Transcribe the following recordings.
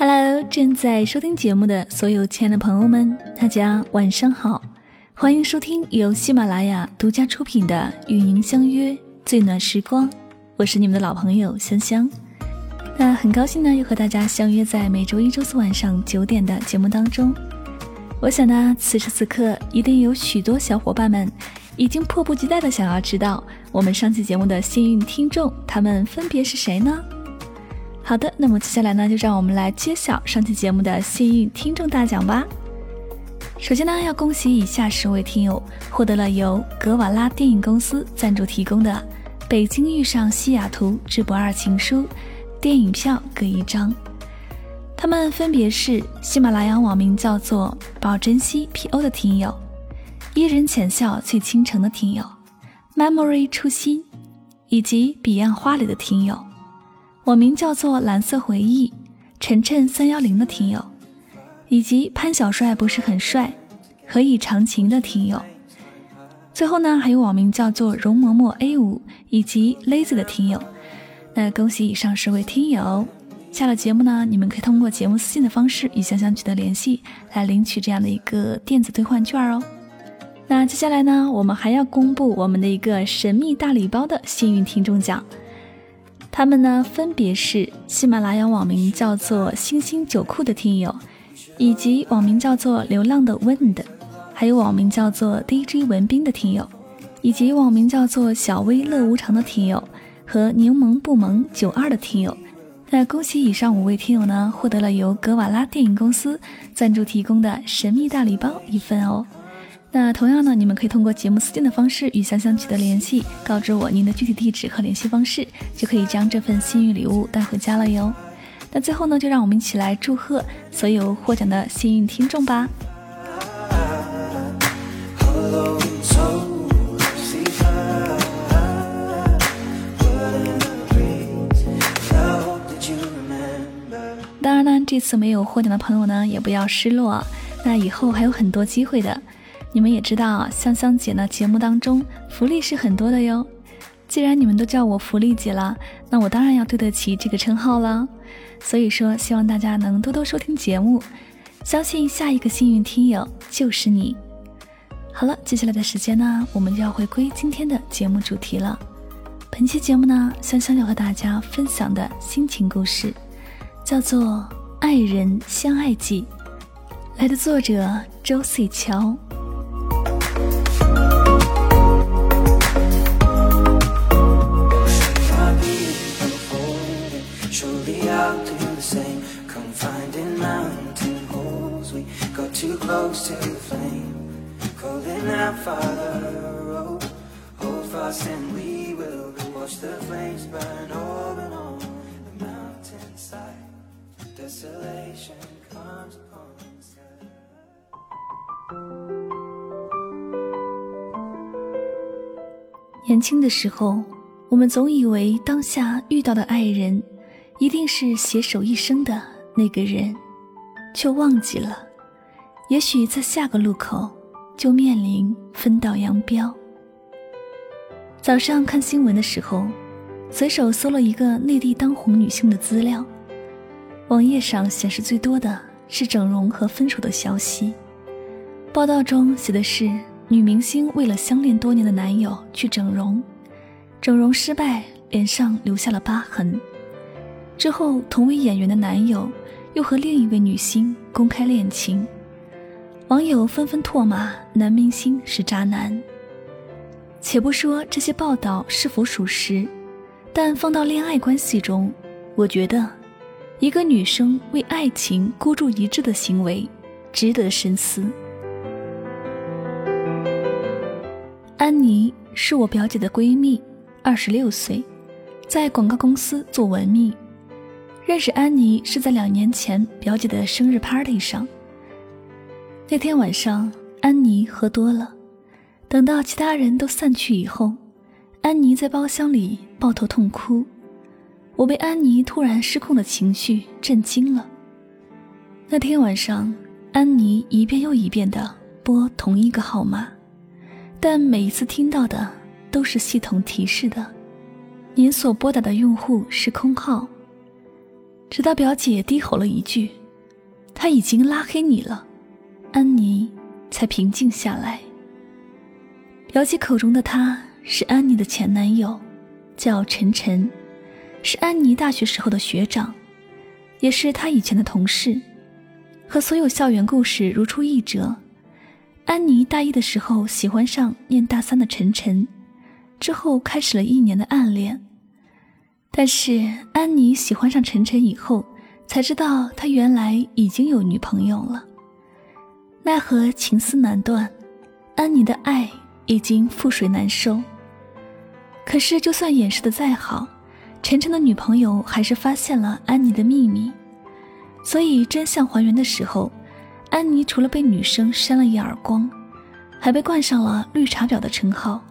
Hello，正在收听节目的所有亲爱的朋友们，大家晚上好，欢迎收听由喜马拉雅独家出品的《与您相约最暖时光》，我是你们的老朋友香香。那很高兴呢，又和大家相约在每周一、周四晚上九点的节目当中。我想呢，此时此刻一定有许多小伙伴们已经迫不及待的想要知道我们上期节目的幸运听众，他们分别是谁呢？好的，那么接下来呢，就让我们来揭晓上期节目的幸运听众大奖吧。首先呢，要恭喜以下十位听友获得了由格瓦拉电影公司赞助提供的《北京遇上西雅图之不二情书》电影票各一张。他们分别是喜马拉雅网名叫做“宝珍惜 PO” 的听友，伊人浅笑醉倾城的听友，Memory 初心，以及彼岸花里的听友。我名叫做蓝色回忆，晨晨三幺零的听友，以及潘小帅不是很帅，何以长情的听友。最后呢，还有网名叫做容嬷嬷 A 五以及 Lazy 的听友。那恭喜以上十位听友！下了节目呢，你们可以通过节目私信的方式与香香取得联系，来领取这样的一个电子兑换券哦。那接下来呢，我们还要公布我们的一个神秘大礼包的幸运听众奖。他们呢，分别是喜马拉雅网名叫做星星酒库的听友，以及网名叫做流浪的 Wind，还有网名叫做 DJ 文斌的听友，以及网名叫做小薇乐无常的听友和柠檬不萌九二的听友。那恭喜以上五位听友呢，获得了由格瓦拉电影公司赞助提供的神秘大礼包一份哦。那同样呢，你们可以通过节目私信的方式与香香取得联系，告知我您的具体地址和联系方式，就可以将这份幸运礼物带回家了哟。那最后呢，就让我们一起来祝贺所有获奖的幸运听众吧。当然呢，这次没有获奖的朋友呢，也不要失落，那以后还有很多机会的。你们也知道，香香姐呢节目当中福利是很多的哟。既然你们都叫我福利姐了，那我当然要对得起这个称号了。所以说，希望大家能多多收听节目，相信下一个幸运听友就是你。好了，接下来的时间呢，我们就要回归今天的节目主题了。本期节目呢，香香要和大家分享的心情故事，叫做《爱人相爱记》，来的作者周岁乔。Close to the flame calling out father oh hold fast and we will watch the flames burn over on the mountainside desolation comes upon the sky 年轻的时候我们总以为当下遇到的爱人一定是携手一生的那个人却忘记了也许在下个路口就面临分道扬镳。早上看新闻的时候，随手搜了一个内地当红女性的资料，网页上显示最多的是整容和分手的消息。报道中写的是女明星为了相恋多年的男友去整容，整容失败，脸上留下了疤痕。之后，同为演员的男友又和另一位女星公开恋情。网友纷纷唾骂男明星是渣男。且不说这些报道是否属实，但放到恋爱关系中，我觉得，一个女生为爱情孤注一掷的行为，值得深思。安妮是我表姐的闺蜜，二十六岁，在广告公司做文秘。认识安妮是在两年前表姐的生日 party 上。那天晚上，安妮喝多了。等到其他人都散去以后，安妮在包厢里抱头痛哭。我被安妮突然失控的情绪震惊了。那天晚上，安妮一遍又一遍地拨同一个号码，但每一次听到的都是系统提示的：“您所拨打的用户是空号。”直到表姐低吼了一句：“他已经拉黑你了。”安妮才平静下来。表姐口中的他是安妮的前男友，叫陈晨，是安妮大学时候的学长，也是她以前的同事。和所有校园故事如出一辙。安妮大一的时候喜欢上念大三的陈晨，之后开始了一年的暗恋。但是安妮喜欢上晨晨以后，才知道他原来已经有女朋友了。奈何情丝难断，安妮的爱已经覆水难收。可是就算掩饰的再好，晨晨的女朋友还是发现了安妮的秘密。所以真相还原的时候，安妮除了被女生扇了一耳光，还被冠上了“绿茶婊”的称号。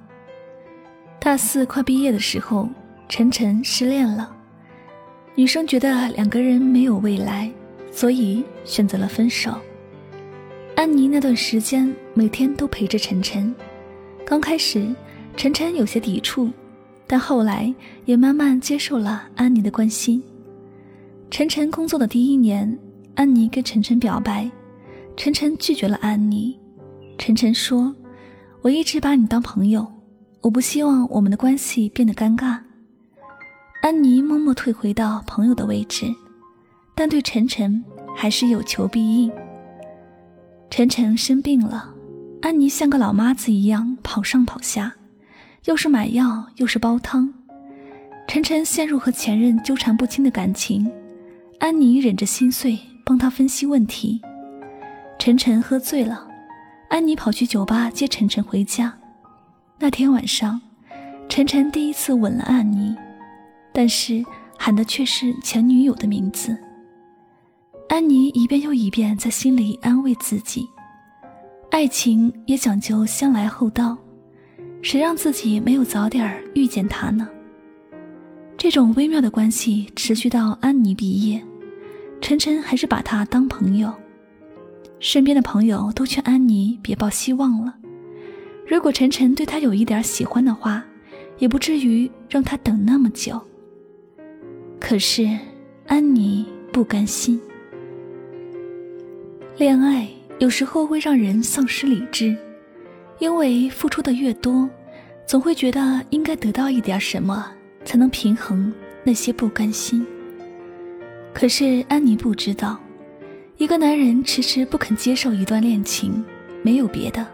大四快毕业的时候，晨晨失恋了，女生觉得两个人没有未来，所以选择了分手。安妮那段时间每天都陪着晨晨，刚开始晨晨有些抵触，但后来也慢慢接受了安妮的关心。晨晨工作的第一年，安妮跟晨晨表白，晨晨拒绝了安妮。晨晨说：“我一直把你当朋友，我不希望我们的关系变得尴尬。”安妮默默退回到朋友的位置，但对晨晨还是有求必应。晨晨生病了，安妮像个老妈子一样跑上跑下，又是买药又是煲汤。晨晨陷入和前任纠缠不清的感情，安妮忍着心碎帮他分析问题。晨晨喝醉了，安妮跑去酒吧接晨晨回家。那天晚上，晨晨第一次吻了安妮，但是喊的却是前女友的名字。安妮一遍又一遍在心里安慰自己：“爱情也讲究先来后到，谁让自己没有早点遇见他呢？”这种微妙的关系持续到安妮毕业，晨晨还是把她当朋友。身边的朋友都劝安妮别抱希望了，如果晨晨对她有一点喜欢的话，也不至于让他等那么久。可是安妮不甘心。恋爱有时候会让人丧失理智，因为付出的越多，总会觉得应该得到一点什么，才能平衡那些不甘心。可是安妮不知道，一个男人迟迟不肯接受一段恋情，没有别的，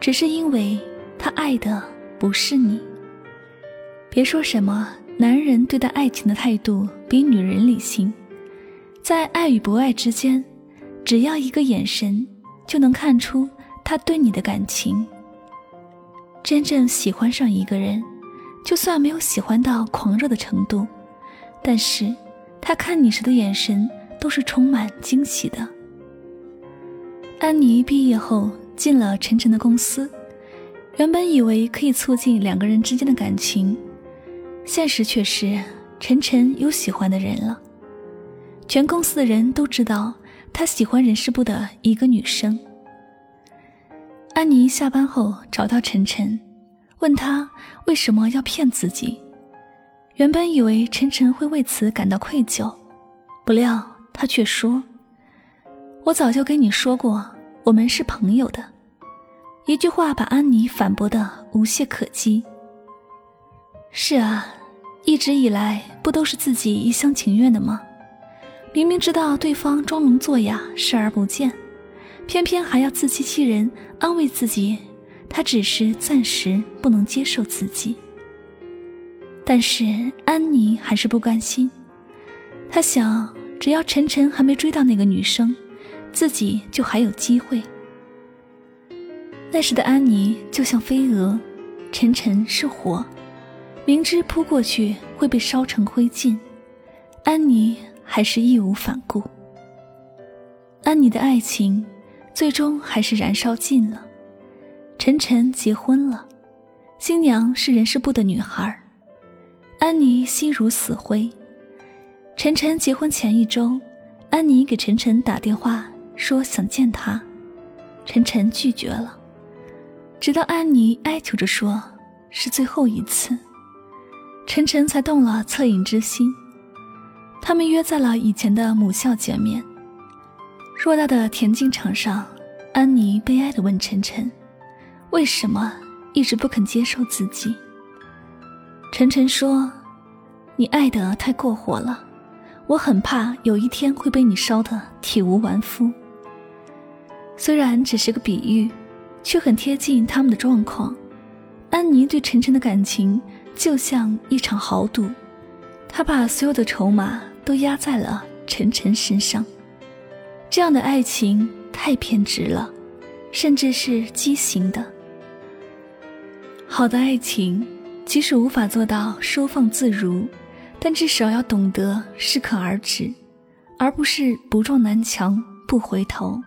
只是因为他爱的不是你。别说什么男人对待爱情的态度比女人理性，在爱与不爱之间。只要一个眼神，就能看出他对你的感情。真正喜欢上一个人，就算没有喜欢到狂热的程度，但是他看你时的眼神都是充满惊喜的。安妮毕业后进了晨晨的公司，原本以为可以促进两个人之间的感情，现实却是晨晨有喜欢的人了。全公司的人都知道。他喜欢人事部的一个女生。安妮下班后找到晨晨，问他为什么要骗自己。原本以为晨晨会为此感到愧疚，不料他却说：“我早就跟你说过，我们是朋友的。”一句话把安妮反驳的无懈可击。是啊，一直以来不都是自己一厢情愿的吗？明明知道对方装聋作哑、视而不见，偏偏还要自欺欺人，安慰自己，他只是暂时不能接受自己。但是安妮还是不甘心，她想，只要晨晨还没追到那个女生，自己就还有机会。那时的安妮就像飞蛾，晨晨是火，明知扑过去会被烧成灰烬，安妮。还是义无反顾。安妮的爱情，最终还是燃烧尽了。晨晨结婚了，新娘是人事部的女孩。安妮心如死灰。晨晨结婚前一周，安妮给晨晨打电话说想见他，晨晨拒绝了。直到安妮哀求着说是最后一次，晨晨才动了恻隐之心。他们约在了以前的母校见面。偌大的田径场上，安妮悲哀地问晨晨：“为什么一直不肯接受自己？”晨晨说：“你爱得太过火了，我很怕有一天会被你烧得体无完肤。”虽然只是个比喻，却很贴近他们的状况。安妮对晨晨的感情就像一场豪赌，她把所有的筹码都压在了晨晨身上。这样的爱情太偏执了，甚至是畸形的。好的爱情，即使无法做到收放自如，但至少要懂得适可而止，而不是不撞南墙不回头。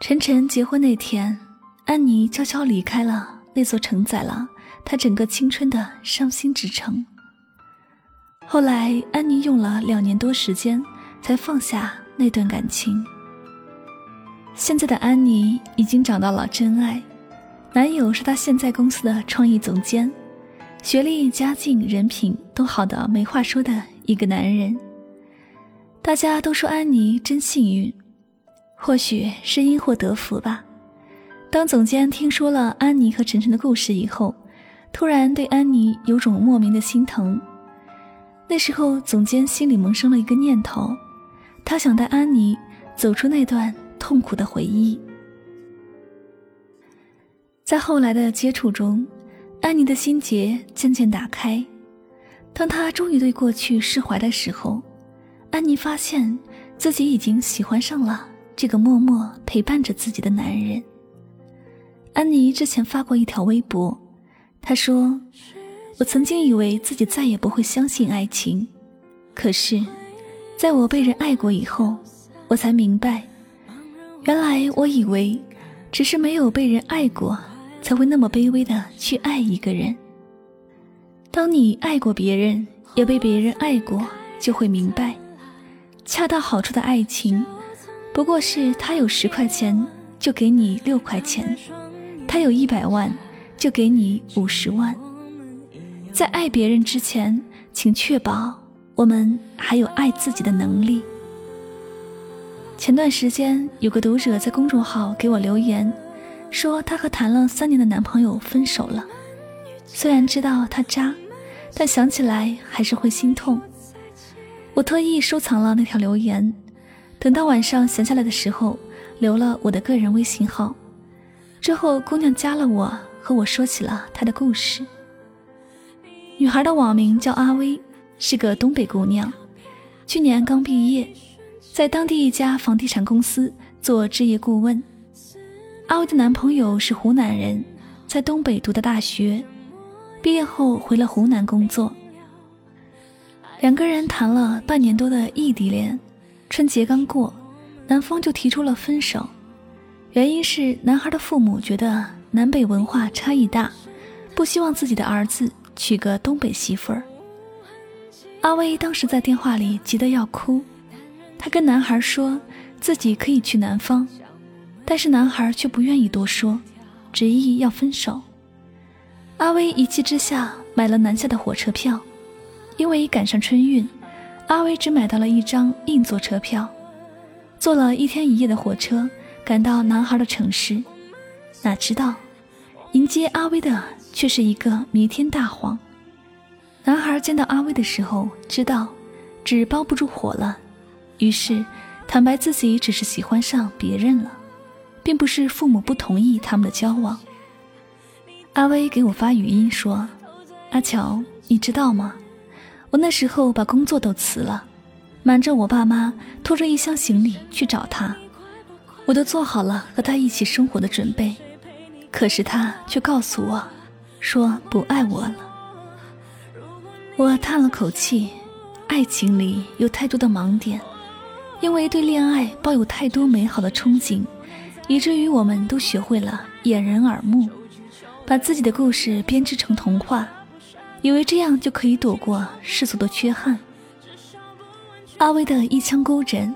晨晨结婚那天，安妮悄悄离开了。那座承载了她整个青春的伤心之城。后来，安妮用了两年多时间才放下那段感情。现在的安妮已经找到了真爱，男友是她现在公司的创意总监，学历、家境、人品都好的没话说的一个男人。大家都说安妮真幸运，或许是因祸得福吧。当总监听说了安妮和晨晨的故事以后，突然对安妮有种莫名的心疼。那时候，总监心里萌生了一个念头，他想带安妮走出那段痛苦的回忆。在后来的接触中，安妮的心结渐渐打开。当她终于对过去释怀的时候，安妮发现自己已经喜欢上了这个默默陪伴着自己的男人。安妮之前发过一条微博，她说：“我曾经以为自己再也不会相信爱情，可是，在我被人爱过以后，我才明白，原来我以为只是没有被人爱过，才会那么卑微的去爱一个人。当你爱过别人，也被别人爱过，就会明白，恰到好处的爱情，不过是他有十块钱就给你六块钱。”他有一百万，就给你五十万。在爱别人之前，请确保我们还有爱自己的能力。前段时间，有个读者在公众号给我留言，说她和谈了三年的男朋友分手了。虽然知道他渣，但想起来还是会心痛。我特意收藏了那条留言，等到晚上闲下来的时候，留了我的个人微信号。之后，姑娘加了我，和我说起了她的故事。女孩的网名叫阿威，是个东北姑娘，去年刚毕业，在当地一家房地产公司做置业顾问。阿威的男朋友是湖南人，在东北读的大学，毕业后回了湖南工作。两个人谈了半年多的异地恋，春节刚过，男方就提出了分手。原因是男孩的父母觉得南北文化差异大，不希望自己的儿子娶个东北媳妇儿。阿威当时在电话里急得要哭，他跟男孩说自己可以去南方，但是男孩却不愿意多说，执意要分手。阿威一气之下买了南下的火车票，因为赶上春运，阿威只买到了一张硬座车票，坐了一天一夜的火车。赶到男孩的城市，哪知道迎接阿威的却是一个弥天大谎。男孩见到阿威的时候，知道纸包不住火了，于是坦白自己只是喜欢上别人了，并不是父母不同意他们的交往。阿威给我发语音说：“阿乔，你知道吗？我那时候把工作都辞了，瞒着我爸妈，拖着一箱行李去找他。”我都做好了和他一起生活的准备，可是他却告诉我，说不爱我了。我叹了口气，爱情里有太多的盲点，因为对恋爱抱有太多美好的憧憬，以至于我们都学会了掩人耳目，把自己的故事编织成童话，以为这样就可以躲过世俗的缺憾。阿威的一腔孤枕。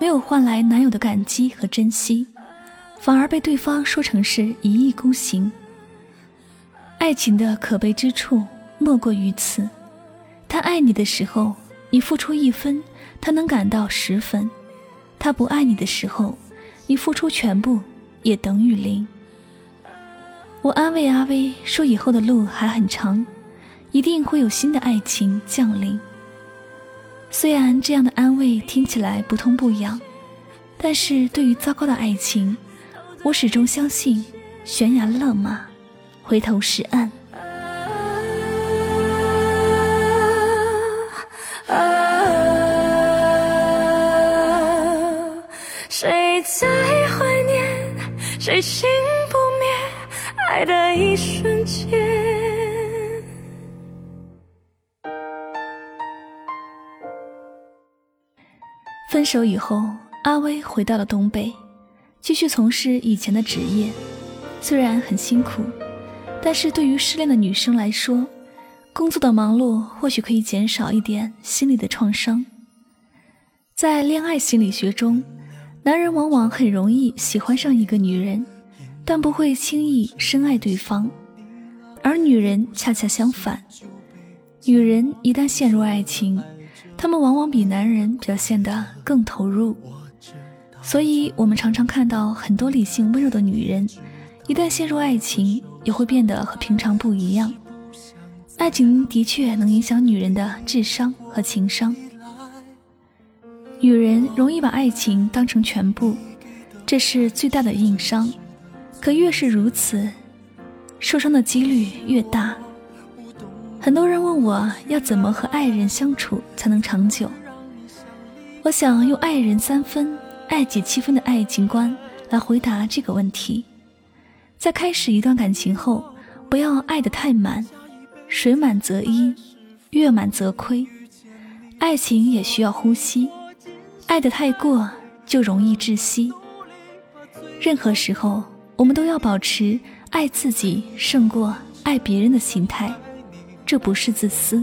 没有换来男友的感激和珍惜，反而被对方说成是一意孤行。爱情的可悲之处莫过于此：他爱你的时候，你付出一分，他能感到十分；他不爱你的时候，你付出全部也等于零。我安慰阿威说：“以后的路还很长，一定会有新的爱情降临。”虽然这样的安慰听起来不痛不痒，但是对于糟糕的爱情，我始终相信悬崖勒马，回头是岸。谁在怀念？谁心不灭？爱的一瞬间。分手以后，阿威回到了东北，继续从事以前的职业。虽然很辛苦，但是对于失恋的女生来说，工作的忙碌或许可以减少一点心理的创伤。在恋爱心理学中，男人往往很容易喜欢上一个女人，但不会轻易深爱对方，而女人恰恰相反。女人一旦陷入爱情，她们往往比男人表现得更投入。所以，我们常常看到很多理性温柔的女人，一旦陷入爱情，也会变得和平常不一样。爱情的确能影响女人的智商和情商。女人容易把爱情当成全部，这是最大的硬伤。可越是如此，受伤的几率越大。很多人问我要怎么和爱人相处才能长久，我想用爱人三分、爱己七分的爱情观来回答这个问题。在开始一段感情后，不要爱得太满，水满则溢，月满则亏。爱情也需要呼吸。爱得太过，就容易窒息。任何时候，我们都要保持爱自己胜过爱别人的心态。这不是自私，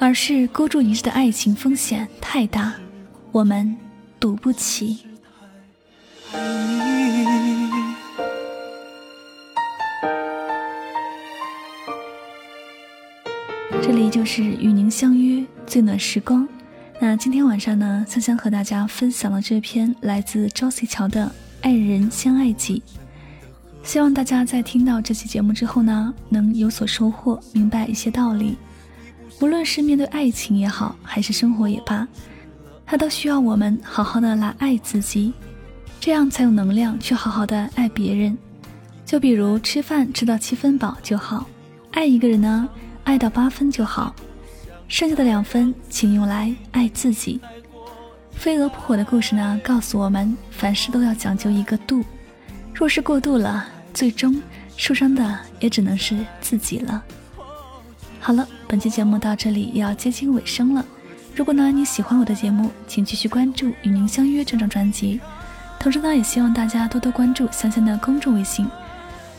而是孤注一掷的爱情风险太大，我们赌不起。这里就是与您相约最暖时光。那今天晚上呢，香香和大家分享了这篇来自 Josie 乔的《爱人先爱己》，希望大家在听到这期节目之后呢，能有所收获，明白一些道理。无论是面对爱情也好，还是生活也罢，它都需要我们好好的来爱自己，这样才有能量去好好的爱别人。就比如吃饭吃到七分饱就好，爱一个人呢，爱到八分就好。剩下的两分，请用来爱自己。飞蛾扑火的故事呢，告诉我们凡事都要讲究一个度。若是过度了，最终受伤的也只能是自己了。好了，本期节目到这里也要接近尾声了。如果呢你喜欢我的节目，请继续关注《与您相约》这张专辑。同时呢，也希望大家多多关注香香的公众微信。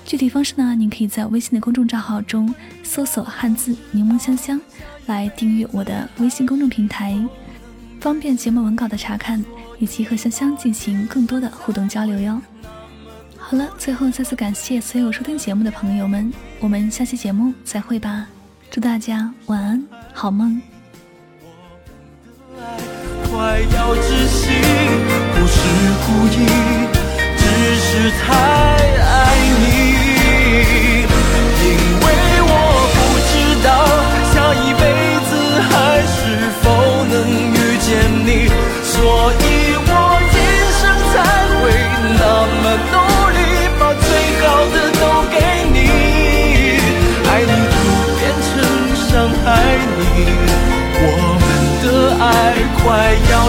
具体方式呢，您可以在微信的公众账号中搜索汉字柠檬香香。来订阅我的微信公众平台，方便节目文稿的查看，以及和香香进行更多的互动交流哟。好了，最后再次感谢所有收听节目的朋友们，我们下期节目再会吧。祝大家晚安，好梦。快要窒息，不是故意，只是太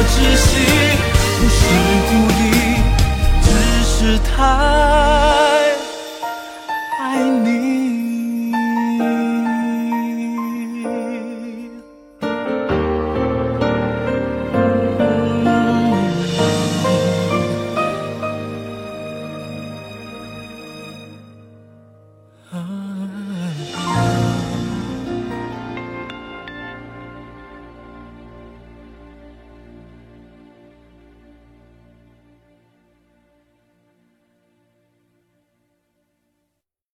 窒息，不是故意，只是太。